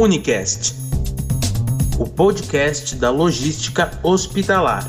Unicast, o podcast da logística hospitalar.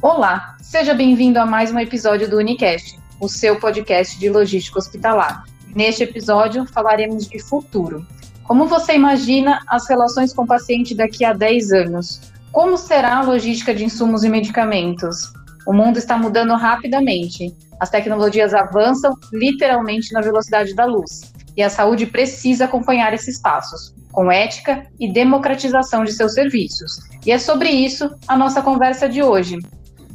Olá, seja bem-vindo a mais um episódio do Unicast, o seu podcast de logística hospitalar. Neste episódio falaremos de futuro. Como você imagina as relações com o paciente daqui a 10 anos? Como será a logística de insumos e medicamentos? O mundo está mudando rapidamente. As tecnologias avançam literalmente na velocidade da luz. E a saúde precisa acompanhar esses passos, com ética e democratização de seus serviços. E é sobre isso a nossa conversa de hoje.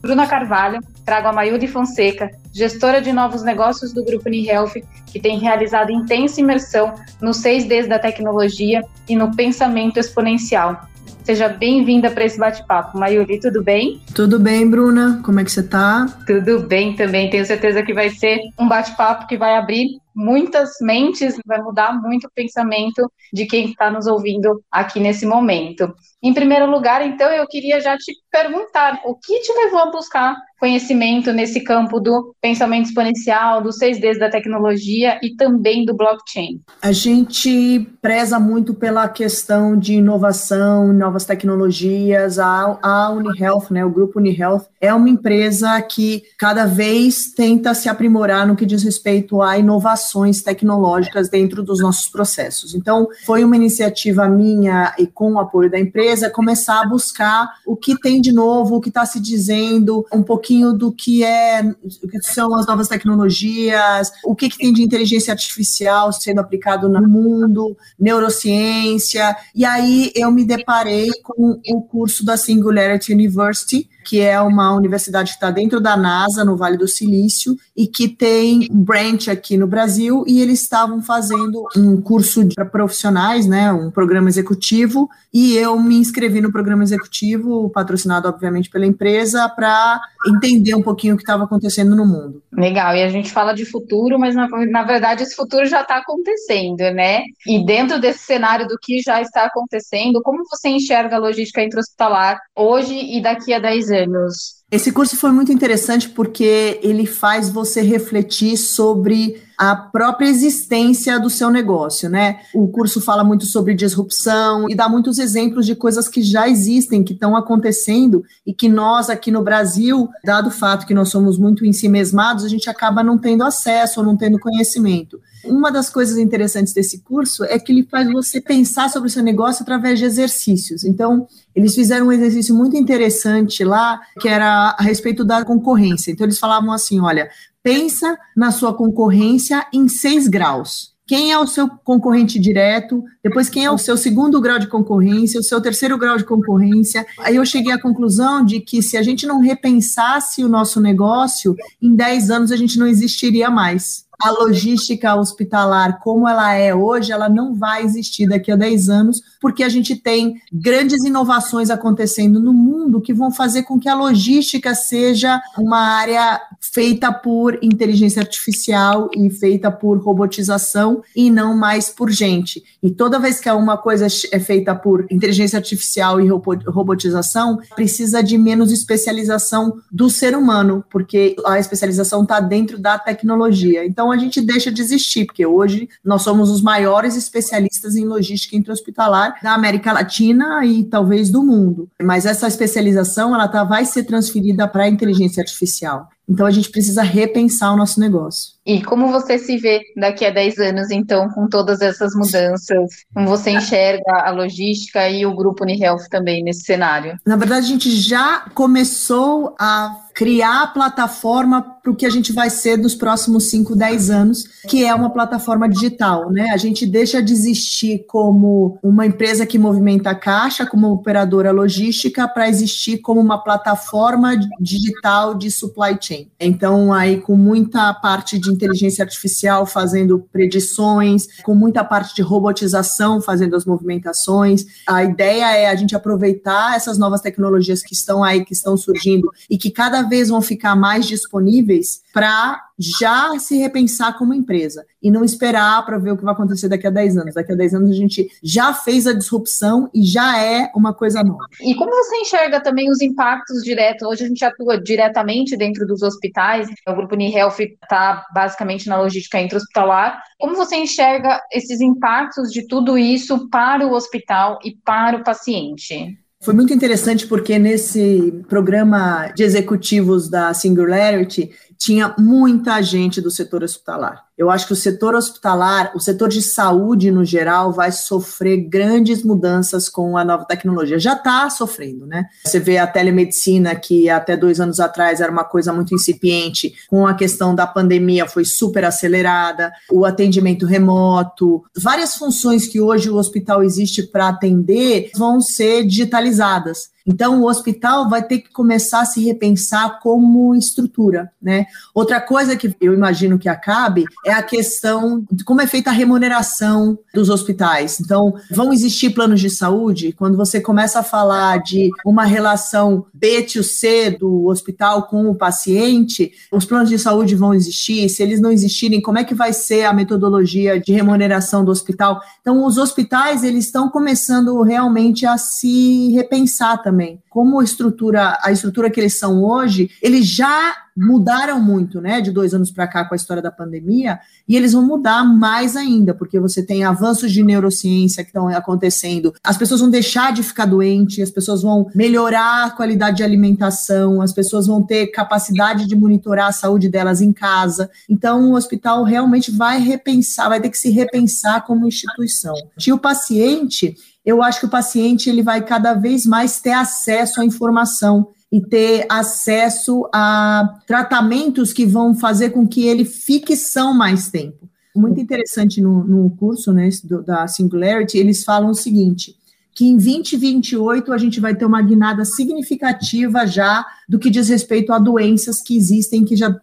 Bruna Carvalho, trago a Mayuri Fonseca, gestora de novos negócios do Grupo UniHealth, que tem realizado intensa imersão nos 6Ds da tecnologia e no pensamento exponencial. Seja bem-vinda para esse bate-papo. Mayuri, tudo bem? Tudo bem, Bruna. Como é que você está? Tudo bem também. Tenho certeza que vai ser um bate-papo que vai abrir muitas mentes, vai mudar muito o pensamento de quem está nos ouvindo aqui nesse momento. Em primeiro lugar, então, eu queria já te perguntar o que te levou a buscar conhecimento nesse campo do pensamento exponencial, dos 6Ds da tecnologia e também do blockchain? A gente preza muito pela questão de inovação, novas tecnologias. A, a UniHealth, né, o grupo UniHealth, é uma empresa que cada vez tenta se aprimorar no que diz respeito a inovações tecnológicas dentro dos nossos processos. Então, foi uma iniciativa minha e com o apoio da empresa começar a buscar o que tem de novo, o que está se dizendo, um pouquinho do que é, o que são as novas tecnologias, o que, que tem de inteligência artificial sendo aplicado no mundo, neurociência. E aí eu me deparei com o curso da Singularity University, que é uma universidade que está dentro da NASA, no Vale do Silício, e que tem um branch aqui no Brasil, e eles estavam fazendo um curso para profissionais, né, um programa executivo, e eu me inscrevi no programa executivo, patrocinado, obviamente, pela empresa, para entender um pouquinho o que estava acontecendo no mundo. Legal, e a gente fala de futuro, mas na, na verdade esse futuro já está acontecendo, né? E dentro desse cenário do que já está acontecendo, como você enxerga a logística intra-hospitalar hoje e daqui a 10 anos? Esse curso foi muito interessante porque ele faz você refletir sobre a própria existência do seu negócio, né? O curso fala muito sobre disrupção e dá muitos exemplos de coisas que já existem, que estão acontecendo e que nós aqui no Brasil, dado o fato que nós somos muito em si mesmados, a gente acaba não tendo acesso ou não tendo conhecimento. Uma das coisas interessantes desse curso é que ele faz você pensar sobre o seu negócio através de exercícios. Então, eles fizeram um exercício muito interessante lá, que era a respeito da concorrência. Então, eles falavam assim: olha, pensa na sua concorrência em seis graus. Quem é o seu concorrente direto? Depois, quem é o seu segundo grau de concorrência, o seu terceiro grau de concorrência? Aí eu cheguei à conclusão de que se a gente não repensasse o nosso negócio, em 10 anos a gente não existiria mais a logística hospitalar como ela é hoje, ela não vai existir daqui a 10 anos, porque a gente tem grandes inovações acontecendo no mundo que vão fazer com que a logística seja uma área feita por inteligência artificial e feita por robotização e não mais por gente. E toda vez que uma coisa é feita por inteligência artificial e robotização, precisa de menos especialização do ser humano, porque a especialização está dentro da tecnologia. Então, a gente deixa de existir, porque hoje nós somos os maiores especialistas em logística intra-hospitalar da América Latina e talvez do mundo. Mas essa especialização ela tá, vai ser transferida para a inteligência artificial. Então a gente precisa repensar o nosso negócio. E como você se vê daqui a 10 anos, então, com todas essas mudanças? Como você enxerga a logística e o grupo UniHealth também nesse cenário? Na verdade, a gente já começou a criar a plataforma para o que a gente vai ser nos próximos 5, 10 anos, que é uma plataforma digital, né? A gente deixa de existir como uma empresa que movimenta a caixa, como operadora logística, para existir como uma plataforma digital de supply chain. Então, aí com muita parte de inteligência artificial fazendo predições, com muita parte de robotização fazendo as movimentações. A ideia é a gente aproveitar essas novas tecnologias que estão aí, que estão surgindo e que cada vez vão ficar mais disponíveis para já se repensar como empresa e não esperar para ver o que vai acontecer daqui a 10 anos. Daqui a 10 anos a gente já fez a disrupção e já é uma coisa nova. E como você enxerga também os impactos diretos? Hoje a gente atua diretamente dentro dos hospitais, o Grupo Unihealth está basicamente na logística intra-hospitalar. Como você enxerga esses impactos de tudo isso para o hospital e para o paciente? Foi muito interessante porque nesse programa de executivos da Singularity tinha muita gente do setor hospitalar. Eu acho que o setor hospitalar, o setor de saúde no geral, vai sofrer grandes mudanças com a nova tecnologia. Já está sofrendo, né? Você vê a telemedicina, que até dois anos atrás era uma coisa muito incipiente, com a questão da pandemia foi super acelerada, o atendimento remoto, várias funções que hoje o hospital existe para atender vão ser digitalizadas. Então, o hospital vai ter que começar a se repensar como estrutura, né? Outra coisa que eu imagino que acabe é a questão de como é feita a remuneração dos hospitais. Então, vão existir planos de saúde? Quando você começa a falar de uma relação B2C do hospital com o paciente, os planos de saúde vão existir? Se eles não existirem, como é que vai ser a metodologia de remuneração do hospital? Então, os hospitais, eles estão começando realmente a se repensar também. Como a estrutura, a estrutura que eles são hoje, eles já mudaram muito, né, de dois anos para cá com a história da pandemia, e eles vão mudar mais ainda, porque você tem avanços de neurociência que estão acontecendo, as pessoas vão deixar de ficar doentes, as pessoas vão melhorar a qualidade de alimentação, as pessoas vão ter capacidade de monitorar a saúde delas em casa. Então, o hospital realmente vai repensar, vai ter que se repensar como instituição. E o paciente, eu acho que o paciente ele vai cada vez mais ter acesso à informação e ter acesso a tratamentos que vão fazer com que ele fique são mais tempo. Muito interessante no, no curso né, do, da Singularity, eles falam o seguinte, que em 2028 a gente vai ter uma guinada significativa já do que diz respeito a doenças que existem, que já,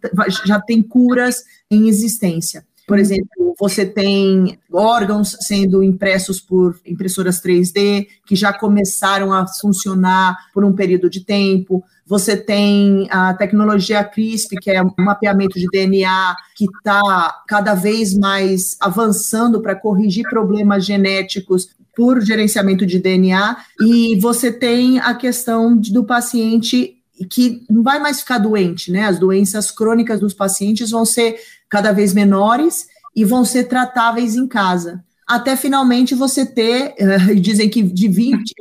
já tem curas em existência. Por exemplo, você tem órgãos sendo impressos por impressoras 3D, que já começaram a funcionar por um período de tempo. Você tem a tecnologia CRISP, que é um mapeamento de DNA, que está cada vez mais avançando para corrigir problemas genéticos por gerenciamento de DNA. E você tem a questão do paciente que não vai mais ficar doente, né? As doenças crônicas dos pacientes vão ser cada vez menores e vão ser tratáveis em casa. Até finalmente você ter, uh, dizem que de 20,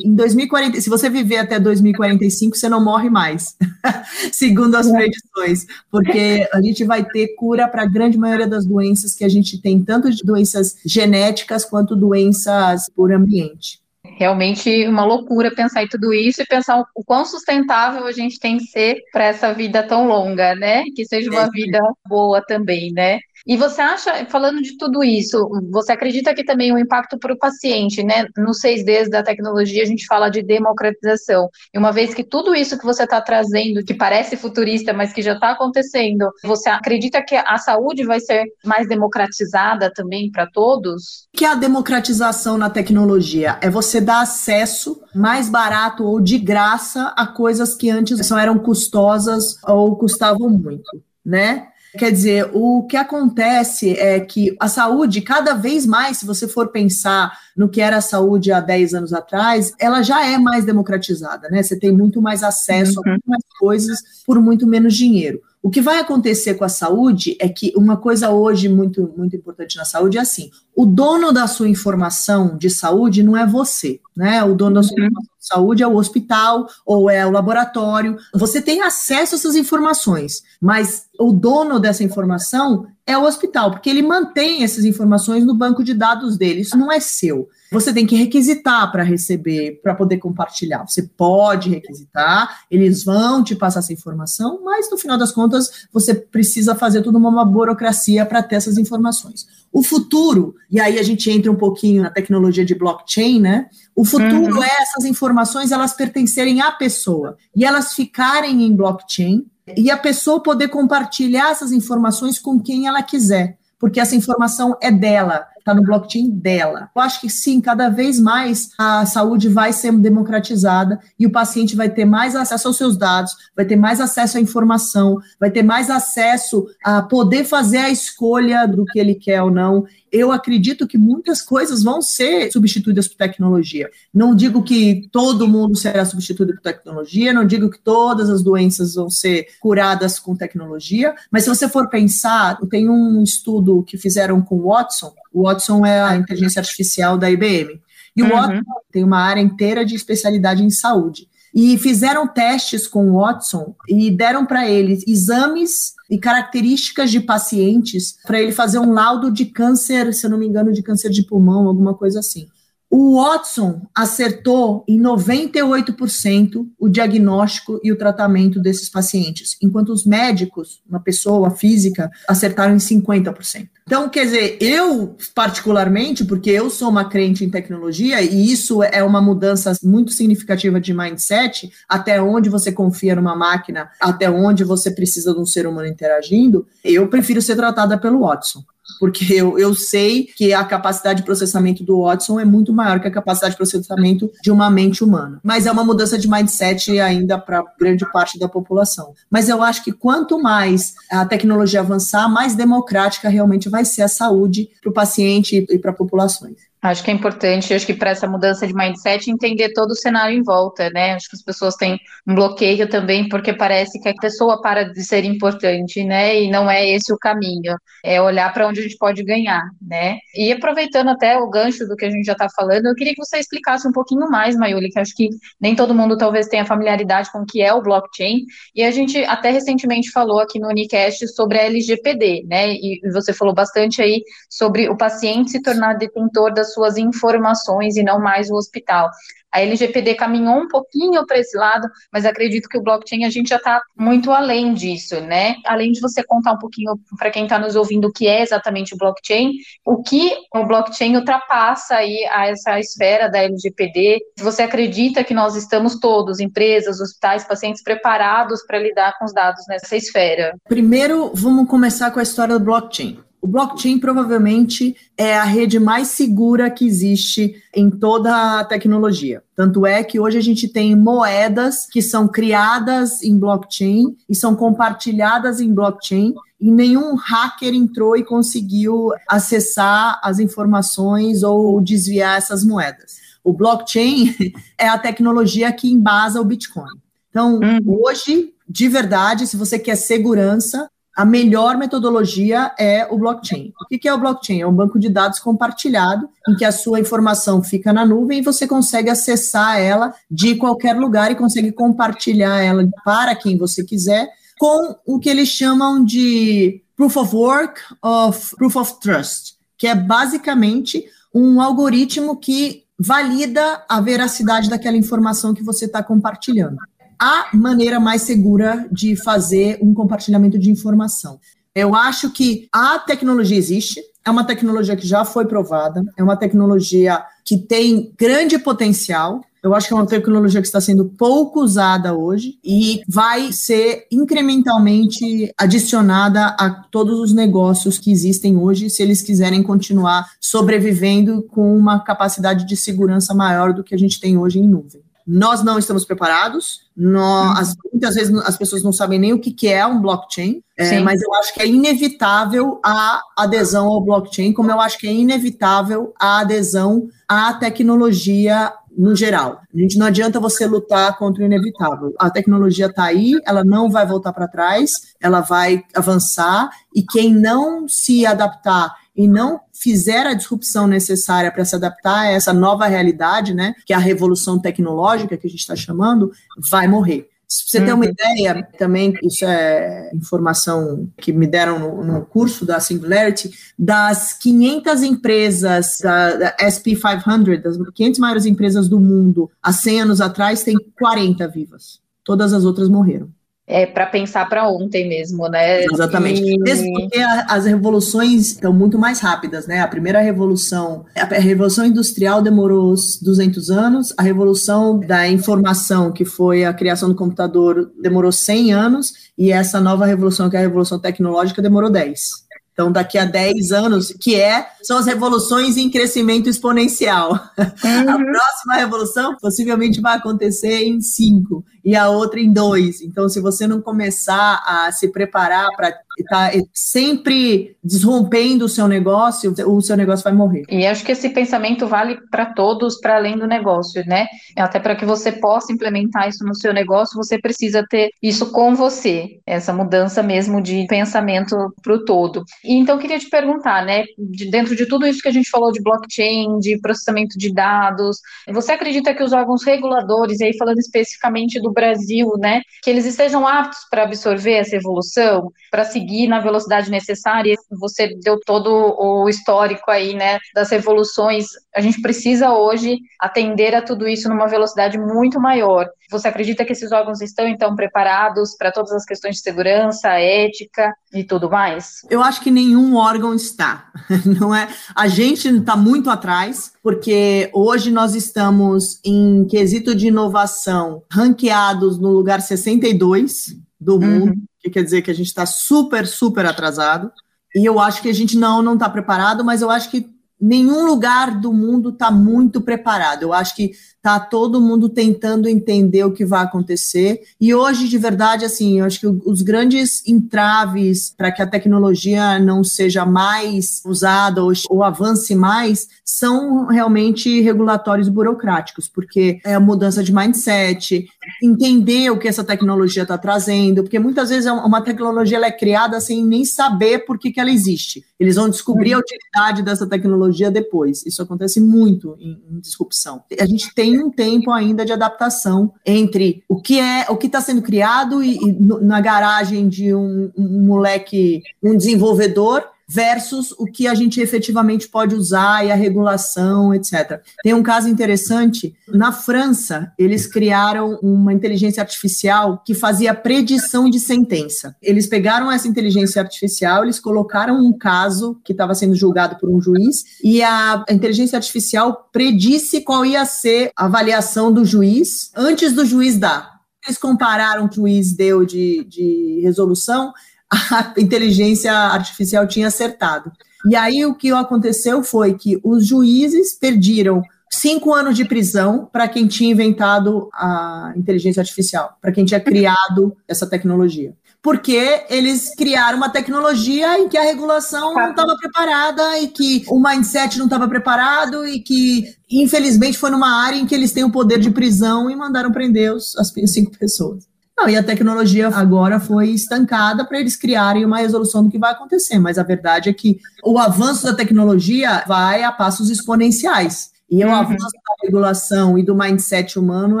em 2040, se você viver até 2045, você não morre mais, segundo as predições, porque a gente vai ter cura para a grande maioria das doenças que a gente tem, tanto de doenças genéticas quanto doenças por ambiente realmente uma loucura pensar em tudo isso e pensar o quão sustentável a gente tem que ser para essa vida tão longa, né? Que seja uma vida boa também, né? E você acha, falando de tudo isso, você acredita que também o impacto para o paciente, né? No 6Ds da tecnologia, a gente fala de democratização. E uma vez que tudo isso que você está trazendo, que parece futurista, mas que já está acontecendo, você acredita que a saúde vai ser mais democratizada também para todos? O que é a democratização na tecnologia? É você dar acesso mais barato ou de graça a coisas que antes eram custosas ou custavam muito, né? Quer dizer, o que acontece é que a saúde, cada vez mais, se você for pensar no que era a saúde há 10 anos atrás, ela já é mais democratizada, né? Você tem muito mais acesso uhum. a muito mais coisas por muito menos dinheiro. O que vai acontecer com a saúde é que uma coisa hoje muito, muito importante na saúde é assim: o dono da sua informação de saúde não é você, né? O dono da sua uhum. informação de saúde é o hospital ou é o laboratório. Você tem acesso a essas informações, mas o dono dessa informação é o hospital, porque ele mantém essas informações no banco de dados dele. Isso não é seu. Você tem que requisitar para receber, para poder compartilhar. Você pode requisitar, eles vão te passar essa informação, mas no final das contas você precisa fazer toda uma burocracia para ter essas informações. O futuro, e aí a gente entra um pouquinho na tecnologia de blockchain, né? O futuro uhum. é essas informações elas pertencerem à pessoa e elas ficarem em blockchain e a pessoa poder compartilhar essas informações com quem ela quiser porque essa informação é dela. está no blockchain dela. Eu acho que sim, cada vez mais a saúde vai ser democratizada e o paciente vai ter mais acesso aos seus dados, vai ter mais acesso à informação, vai ter mais acesso a poder fazer a escolha do que ele quer ou não eu acredito que muitas coisas vão ser substituídas por tecnologia. Não digo que todo mundo será substituído por tecnologia, não digo que todas as doenças vão ser curadas com tecnologia, mas se você for pensar, tem um estudo que fizeram com o Watson, o Watson é a inteligência artificial da IBM, e o uhum. Watson tem uma área inteira de especialidade em saúde. E fizeram testes com o Watson e deram para ele exames e características de pacientes para ele fazer um laudo de câncer, se eu não me engano, de câncer de pulmão, alguma coisa assim. O Watson acertou em 98% o diagnóstico e o tratamento desses pacientes, enquanto os médicos, uma pessoa física, acertaram em 50%. Então, quer dizer, eu particularmente, porque eu sou uma crente em tecnologia, e isso é uma mudança muito significativa de mindset, até onde você confia numa máquina, até onde você precisa de um ser humano interagindo, eu prefiro ser tratada pelo Watson porque eu, eu sei que a capacidade de processamento do Watson é muito maior que a capacidade de processamento de uma mente humana. Mas é uma mudança de mindset ainda para grande parte da população. Mas eu acho que quanto mais a tecnologia avançar, mais democrática realmente vai ser a saúde para o paciente e para populações. Acho que é importante, acho que para essa mudança de mindset, entender todo o cenário em volta, né? Acho que as pessoas têm um bloqueio também, porque parece que a pessoa para de ser importante, né? E não é esse o caminho. É olhar para onde a gente pode ganhar, né? E aproveitando até o gancho do que a gente já está falando, eu queria que você explicasse um pouquinho mais, Mayuli, que acho que nem todo mundo talvez tenha familiaridade com o que é o blockchain. E a gente até recentemente falou aqui no Unicast sobre a LGPD, né? E você falou bastante aí sobre o paciente se tornar detentor das suas informações e não mais o hospital. A LGPD caminhou um pouquinho para esse lado, mas acredito que o blockchain a gente já está muito além disso, né? Além de você contar um pouquinho para quem está nos ouvindo o que é exatamente o blockchain, o que o blockchain ultrapassa aí a essa esfera da LGPD. Você acredita que nós estamos todos, empresas, hospitais, pacientes, preparados para lidar com os dados nessa esfera? Primeiro, vamos começar com a história do blockchain. O blockchain provavelmente é a rede mais segura que existe em toda a tecnologia. Tanto é que hoje a gente tem moedas que são criadas em blockchain e são compartilhadas em blockchain e nenhum hacker entrou e conseguiu acessar as informações ou desviar essas moedas. O blockchain é a tecnologia que embasa o Bitcoin. Então, uhum. hoje, de verdade, se você quer segurança, a melhor metodologia é o blockchain. O que é o blockchain? É um banco de dados compartilhado, em que a sua informação fica na nuvem e você consegue acessar ela de qualquer lugar e consegue compartilhar ela para quem você quiser, com o que eles chamam de Proof of Work of Proof of Trust, que é basicamente um algoritmo que valida a veracidade daquela informação que você está compartilhando a maneira mais segura de fazer um compartilhamento de informação. Eu acho que a tecnologia existe, é uma tecnologia que já foi provada, é uma tecnologia que tem grande potencial. Eu acho que é uma tecnologia que está sendo pouco usada hoje e vai ser incrementalmente adicionada a todos os negócios que existem hoje, se eles quiserem continuar sobrevivendo com uma capacidade de segurança maior do que a gente tem hoje em nuvem. Nós não estamos preparados. Nós, as, muitas vezes as pessoas não sabem nem o que, que é um blockchain, é, mas eu acho que é inevitável a adesão ao blockchain, como eu acho que é inevitável a adesão à tecnologia no geral. A gente não adianta você lutar contra o inevitável. A tecnologia está aí, ela não vai voltar para trás, ela vai avançar, e quem não se adaptar e não fizer a disrupção necessária para se adaptar a essa nova realidade, né, que é a revolução tecnológica que a gente está chamando, vai morrer. Se você ter uma uhum. ideia, também, isso é informação que me deram no, no curso da Singularity, das 500 empresas da, da SP500, das 500 maiores empresas do mundo, há 100 anos atrás, tem 40 vivas. Todas as outras morreram é, para pensar para ontem mesmo, né? Exatamente. E... Mesmo porque as revoluções estão muito mais rápidas, né? A primeira revolução, a revolução industrial demorou 200 anos, a revolução da informação, que foi a criação do computador, demorou 100 anos, e essa nova revolução, que é a revolução tecnológica, demorou 10. Então, daqui a 10 anos, que é, são as revoluções em crescimento exponencial. Uhum. A próxima revolução possivelmente vai acontecer em 5 e a outra em 2. Então, se você não começar a se preparar para estar tá sempre desrompendo o seu negócio, o seu negócio vai morrer. E acho que esse pensamento vale para todos, para além do negócio, né? Até para que você possa implementar isso no seu negócio, você precisa ter isso com você, essa mudança mesmo de pensamento para o todo. Então, queria te perguntar, né, de, dentro de tudo isso que a gente falou de blockchain, de processamento de dados, você acredita que os órgãos reguladores, aí falando especificamente do Brasil, né, que eles estejam aptos para absorver essa evolução, para seguir na velocidade necessária? Você deu todo o histórico aí, né, das revoluções. A gente precisa hoje atender a tudo isso numa velocidade muito maior. Você acredita que esses órgãos estão, então, preparados para todas as questões de segurança, ética e tudo mais? Eu acho que nenhum órgão está, não é? A gente está muito atrás, porque hoje nós estamos em quesito de inovação ranqueados no lugar 62 do uhum. mundo, que quer dizer que a gente está super, super atrasado. E eu acho que a gente não não está preparado, mas eu acho que nenhum lugar do mundo está muito preparado. Eu acho que tá todo mundo tentando entender o que vai acontecer. E hoje, de verdade, assim, eu acho que os grandes entraves para que a tecnologia não seja mais usada ou, ou, avance mais são realmente regulatórios burocráticos, porque é a mudança de mindset, entender o que essa tecnologia está trazendo, porque muitas vezes é uma tecnologia ela é criada sem nem saber por que, que ela existe. Eles vão descobrir a utilidade dessa tecnologia depois. Isso acontece muito em, em disrupção. A gente tem tem um tempo ainda de adaptação entre o que é o que está sendo criado e, e, na garagem de um, um moleque, um desenvolvedor versus o que a gente efetivamente pode usar e a regulação, etc. Tem um caso interessante, na França, eles criaram uma inteligência artificial que fazia predição de sentença. Eles pegaram essa inteligência artificial, eles colocaram um caso que estava sendo julgado por um juiz e a inteligência artificial predisse qual ia ser a avaliação do juiz antes do juiz dar. Eles compararam o que o juiz deu de, de resolução a inteligência artificial tinha acertado. E aí o que aconteceu foi que os juízes perderam cinco anos de prisão para quem tinha inventado a inteligência artificial, para quem tinha criado essa tecnologia. Porque eles criaram uma tecnologia em que a regulação não estava preparada e que o mindset não estava preparado e que, infelizmente, foi numa área em que eles têm o poder de prisão e mandaram prender os, as cinco pessoas. Não, e a tecnologia agora foi estancada para eles criarem uma resolução do que vai acontecer, mas a verdade é que o avanço da tecnologia vai a passos exponenciais. E uhum. o avanço da regulação e do mindset humano,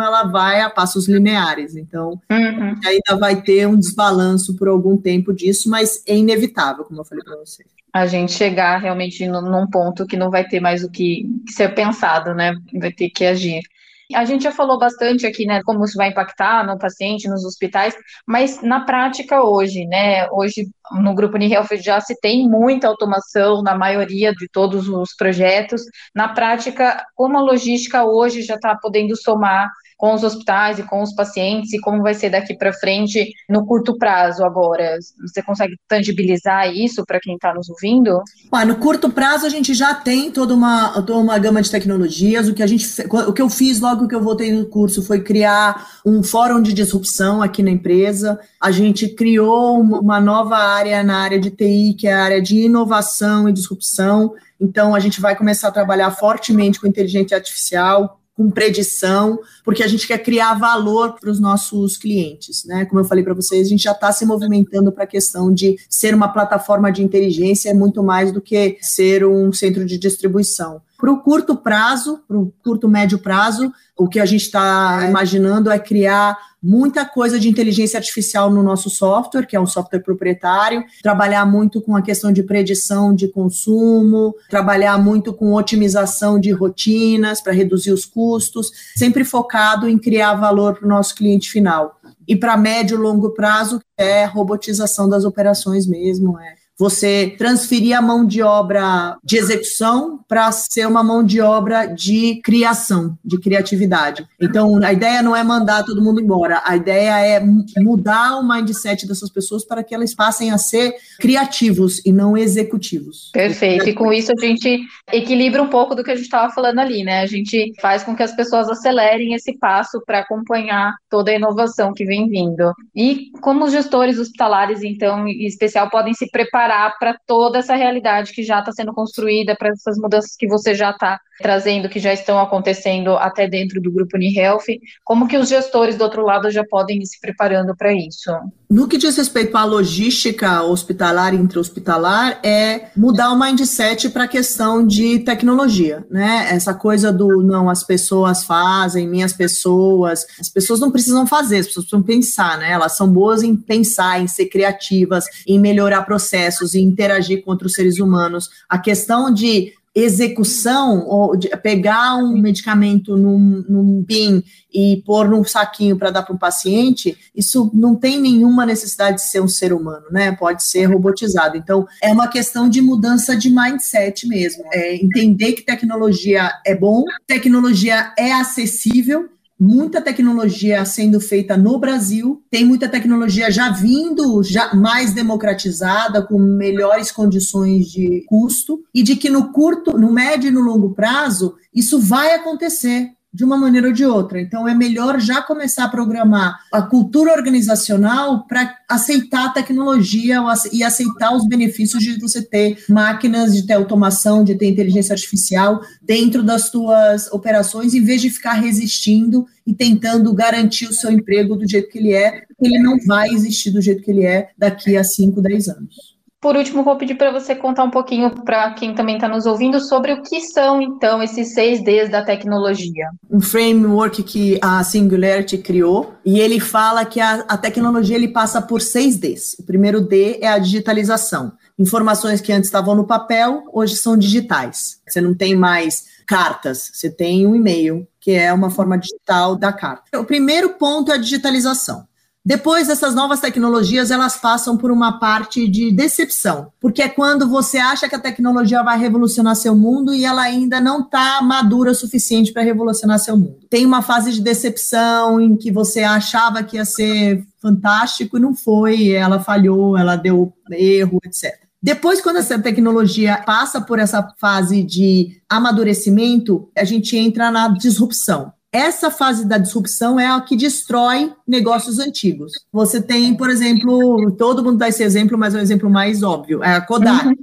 ela vai a passos lineares. Então, uhum. ainda vai ter um desbalanço por algum tempo disso, mas é inevitável, como eu falei para você. A gente chegar realmente num ponto que não vai ter mais o que, que ser pensado, né? Vai ter que agir. A gente já falou bastante aqui, né, como isso vai impactar no paciente, nos hospitais, mas na prática hoje, né, hoje no Grupo Unihealth já se tem muita automação na maioria de todos os projetos. Na prática, como a logística hoje já está podendo somar com os hospitais e com os pacientes e como vai ser daqui para frente no curto prazo agora? Você consegue tangibilizar isso para quem está nos ouvindo? No curto prazo a gente já tem toda uma, toda uma gama de tecnologias. O que, a gente, o que eu fiz logo que eu voltei no curso foi criar um fórum de disrupção aqui na empresa. A gente criou uma nova área na área de TI, que é a área de inovação e disrupção. Então, a gente vai começar a trabalhar fortemente com inteligência artificial, com predição, porque a gente quer criar valor para os nossos clientes, né? Como eu falei para vocês, a gente já está se movimentando para a questão de ser uma plataforma de inteligência, é muito mais do que ser um centro de distribuição. Para o curto prazo, para o curto médio prazo, o que a gente está imaginando é criar muita coisa de inteligência artificial no nosso software, que é um software proprietário, trabalhar muito com a questão de predição de consumo, trabalhar muito com otimização de rotinas para reduzir os custos, sempre focado em criar valor para o nosso cliente final. E para médio e longo prazo, é robotização das operações mesmo, é você transferir a mão de obra de execução para ser uma mão de obra de criação, de criatividade. Então, a ideia não é mandar todo mundo embora, a ideia é mudar o mindset dessas pessoas para que elas passem a ser criativos e não executivos. Perfeito. E com isso a gente equilibra um pouco do que a gente estava falando ali, né? A gente faz com que as pessoas acelerem esse passo para acompanhar toda a inovação que vem vindo. E como os gestores hospitalares, então, em especial, podem se preparar para toda essa realidade que já está sendo construída, para essas mudanças que você já está trazendo, que já estão acontecendo até dentro do grupo UniHealth, como que os gestores do outro lado já podem ir se preparando para isso? No que diz respeito à logística hospitalar e intra-hospitalar, é mudar o mindset para a questão de tecnologia, né? Essa coisa do não, as pessoas fazem, minhas pessoas. As pessoas não precisam fazer, as pessoas precisam pensar, né? Elas são boas em pensar, em ser criativas, em melhorar em interagir com outros seres humanos. A questão de execução, ou de pegar um medicamento num, num BIM e pôr num saquinho para dar para um paciente, isso não tem nenhuma necessidade de ser um ser humano, né? Pode ser robotizado. Então, é uma questão de mudança de mindset mesmo. É entender que tecnologia é bom, tecnologia é acessível, muita tecnologia sendo feita no Brasil, tem muita tecnologia já vindo, já mais democratizada, com melhores condições de custo, e de que no curto, no médio e no longo prazo, isso vai acontecer de uma maneira ou de outra. Então, é melhor já começar a programar a cultura organizacional para aceitar a tecnologia e aceitar os benefícios de você ter máquinas, de ter automação, de ter inteligência artificial dentro das suas operações, em vez de ficar resistindo e tentando garantir o seu emprego do jeito que ele é, ele não vai existir do jeito que ele é daqui a 5, 10 anos. Por último, vou pedir para você contar um pouquinho para quem também está nos ouvindo sobre o que são, então, esses seis Ds da tecnologia. Um framework que a Singularity criou, e ele fala que a, a tecnologia ele passa por seis Ds. O primeiro D é a digitalização. Informações que antes estavam no papel, hoje são digitais. Você não tem mais cartas, você tem um e-mail, que é uma forma digital da carta. O primeiro ponto é a digitalização. Depois, essas novas tecnologias, elas passam por uma parte de decepção, porque é quando você acha que a tecnologia vai revolucionar seu mundo e ela ainda não está madura o suficiente para revolucionar seu mundo. Tem uma fase de decepção em que você achava que ia ser fantástico e não foi, ela falhou, ela deu erro, etc. Depois, quando essa tecnologia passa por essa fase de amadurecimento, a gente entra na disrupção essa fase da disrupção é a que destrói negócios antigos. Você tem, por exemplo, todo mundo dá esse exemplo, mas é um exemplo mais óbvio, é a Kodak. Uhum.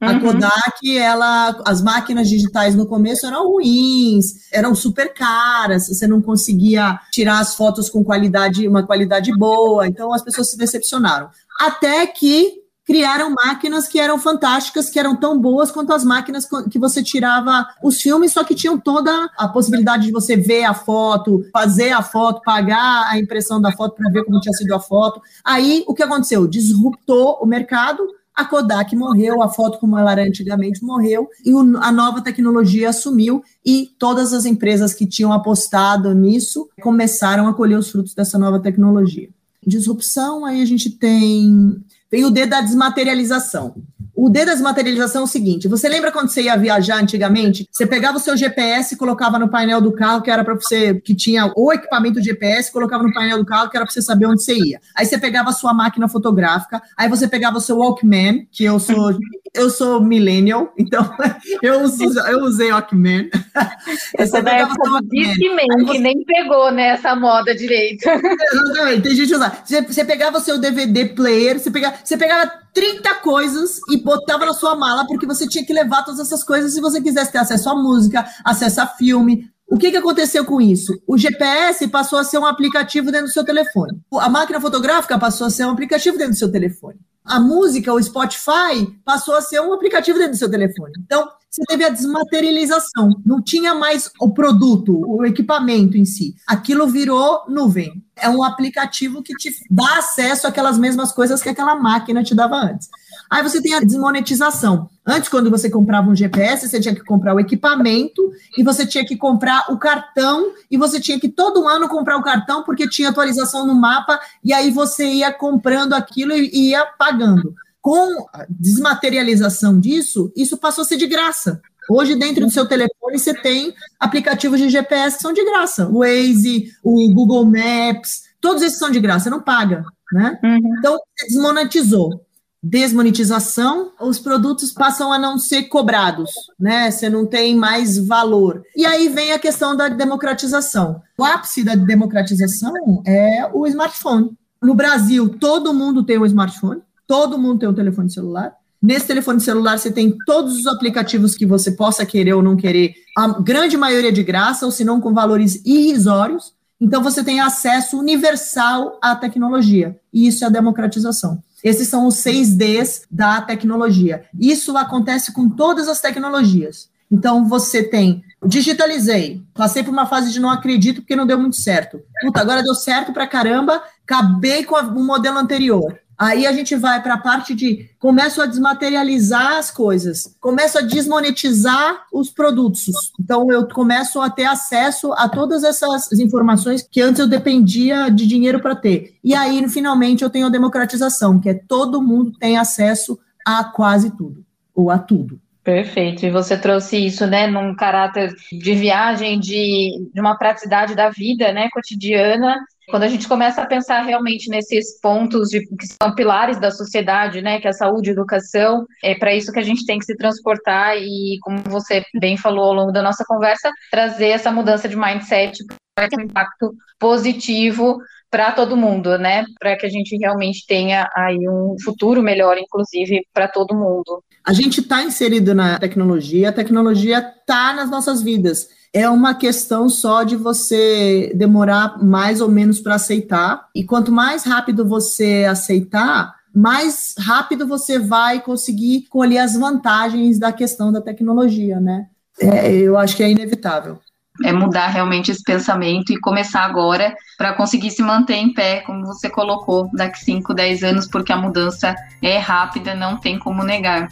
A uhum. Kodak, ela, as máquinas digitais no começo eram ruins, eram super caras, você não conseguia tirar as fotos com qualidade, uma qualidade boa, então as pessoas se decepcionaram. Até que criaram máquinas que eram fantásticas, que eram tão boas quanto as máquinas que você tirava os filmes, só que tinham toda a possibilidade de você ver a foto, fazer a foto, pagar a impressão da foto para ver como tinha sido a foto. Aí o que aconteceu? Disruptou o mercado. A Kodak morreu, a foto como ela era antigamente morreu, e a nova tecnologia assumiu, e todas as empresas que tinham apostado nisso começaram a colher os frutos dessa nova tecnologia. Disrupção, aí a gente tem tem o D da desmaterialização. O desmaterialização é o seguinte: você lembra quando você ia viajar antigamente? Você pegava o seu GPS e colocava no painel do carro, que era para você, que tinha o equipamento GPS, colocava no painel do carro, que era para você saber onde você ia. Aí você pegava a sua máquina fotográfica, aí você pegava o seu Walkman, que eu sou eu sou millennial, então eu, uso, eu usei Walkman. Você da época do Discman, que nem pegou né, moda direito. Exatamente, tem gente usar. Você, você pegava o seu DVD player, você pegava, você pegava 30 coisas e botava na sua mala, porque você tinha que levar todas essas coisas se você quisesse ter acesso à música, acesso a filme, o que, que aconteceu com isso? O GPS passou a ser um aplicativo dentro do seu telefone. A máquina fotográfica passou a ser um aplicativo dentro do seu telefone. A música, o Spotify, passou a ser um aplicativo dentro do seu telefone. Então, você teve a desmaterialização. Não tinha mais o produto, o equipamento em si. Aquilo virou nuvem. É um aplicativo que te dá acesso àquelas mesmas coisas que aquela máquina te dava antes. Aí você tem a desmonetização. Antes, quando você comprava um GPS, você tinha que comprar o equipamento e você tinha que comprar o cartão e você tinha que todo ano comprar o cartão porque tinha atualização no mapa e aí você ia comprando aquilo e ia pagando. Com a desmaterialização disso, isso passou a ser de graça. Hoje, dentro do seu telefone, você tem aplicativos de GPS que são de graça. O Waze, o Google Maps, todos esses são de graça, você não paga, né? Uhum. Então, desmonetizou. Desmonetização, os produtos passam a não ser cobrados, né? Você não tem mais valor. E aí vem a questão da democratização. O ápice da democratização é o smartphone. No Brasil, todo mundo tem um smartphone, todo mundo tem um telefone celular. Nesse telefone celular você tem todos os aplicativos que você possa querer ou não querer, a grande maioria de graça, ou se não com valores irrisórios. Então você tem acesso universal à tecnologia. E isso é a democratização. Esses são os seis Ds da tecnologia. Isso acontece com todas as tecnologias. Então você tem, digitalizei, passei por uma fase de não acredito porque não deu muito certo. Puta, agora deu certo pra caramba, acabei com o modelo anterior. Aí a gente vai para a parte de começo a desmaterializar as coisas, começo a desmonetizar os produtos. Então eu começo a ter acesso a todas essas informações que antes eu dependia de dinheiro para ter. E aí finalmente eu tenho a democratização, que é todo mundo tem acesso a quase tudo ou a tudo. Perfeito. E você trouxe isso, né, num caráter de viagem, de, de uma praticidade da vida, né, cotidiana, quando a gente começa a pensar realmente nesses pontos de, que são pilares da sociedade, né, que é a saúde a educação, é para isso que a gente tem que se transportar e, como você bem falou ao longo da nossa conversa, trazer essa mudança de mindset para ter um impacto positivo para todo mundo, né, para que a gente realmente tenha aí um futuro melhor, inclusive, para todo mundo. A gente está inserido na tecnologia, a tecnologia está nas nossas vidas é uma questão só de você demorar mais ou menos para aceitar. E quanto mais rápido você aceitar, mais rápido você vai conseguir colher as vantagens da questão da tecnologia, né? É, eu acho que é inevitável. É mudar realmente esse pensamento e começar agora para conseguir se manter em pé, como você colocou, daqui 5, 10 anos, porque a mudança é rápida, não tem como negar.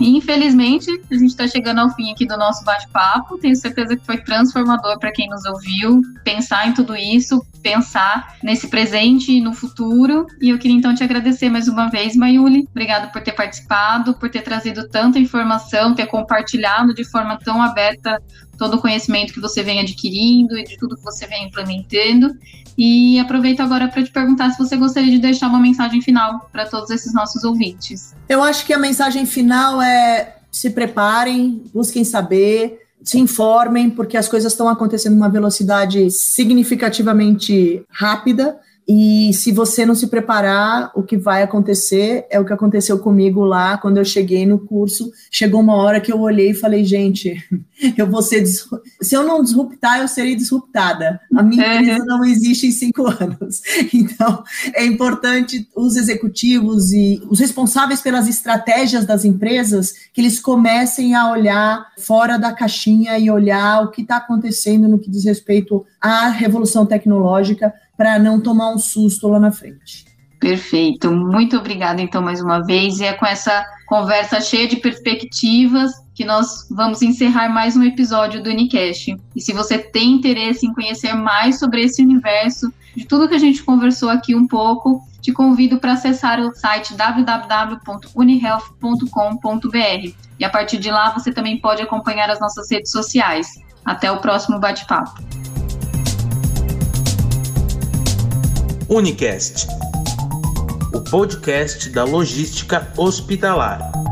Infelizmente, a gente está chegando ao fim aqui do nosso bate-papo. Tenho certeza que foi transformador para quem nos ouviu, pensar em tudo isso, pensar nesse presente e no futuro. E eu queria então te agradecer mais uma vez, Mayuli. Obrigado por ter participado, por ter trazido tanta informação, ter compartilhado de forma tão aberta todo o conhecimento que você vem adquirindo e de tudo que você vem implementando. E aproveito agora para te perguntar se você gostaria de deixar uma mensagem final para todos esses nossos ouvintes. Eu acho que a mensagem final é se preparem, busquem saber, se informem, porque as coisas estão acontecendo numa velocidade significativamente rápida e se você não se preparar, o que vai acontecer é o que aconteceu comigo lá quando eu cheguei no curso. Chegou uma hora que eu olhei e falei, gente, eu vou ser. Se eu não disruptar, eu serei disruptada. A minha uhum. empresa não existe em cinco anos. Então, é importante os executivos e os responsáveis pelas estratégias das empresas que eles comecem a olhar fora da caixinha e olhar o que está acontecendo no que diz respeito à revolução tecnológica para não tomar um susto lá na frente. Perfeito. Muito obrigada, então, mais uma vez. E é com essa conversa cheia de perspectivas que nós vamos encerrar mais um episódio do Unicast. E se você tem interesse em conhecer mais sobre esse universo, de tudo que a gente conversou aqui um pouco, te convido para acessar o site www.unihealth.com.br. E a partir de lá você também pode acompanhar as nossas redes sociais. Até o próximo bate-papo. Unicast, o podcast da logística hospitalar.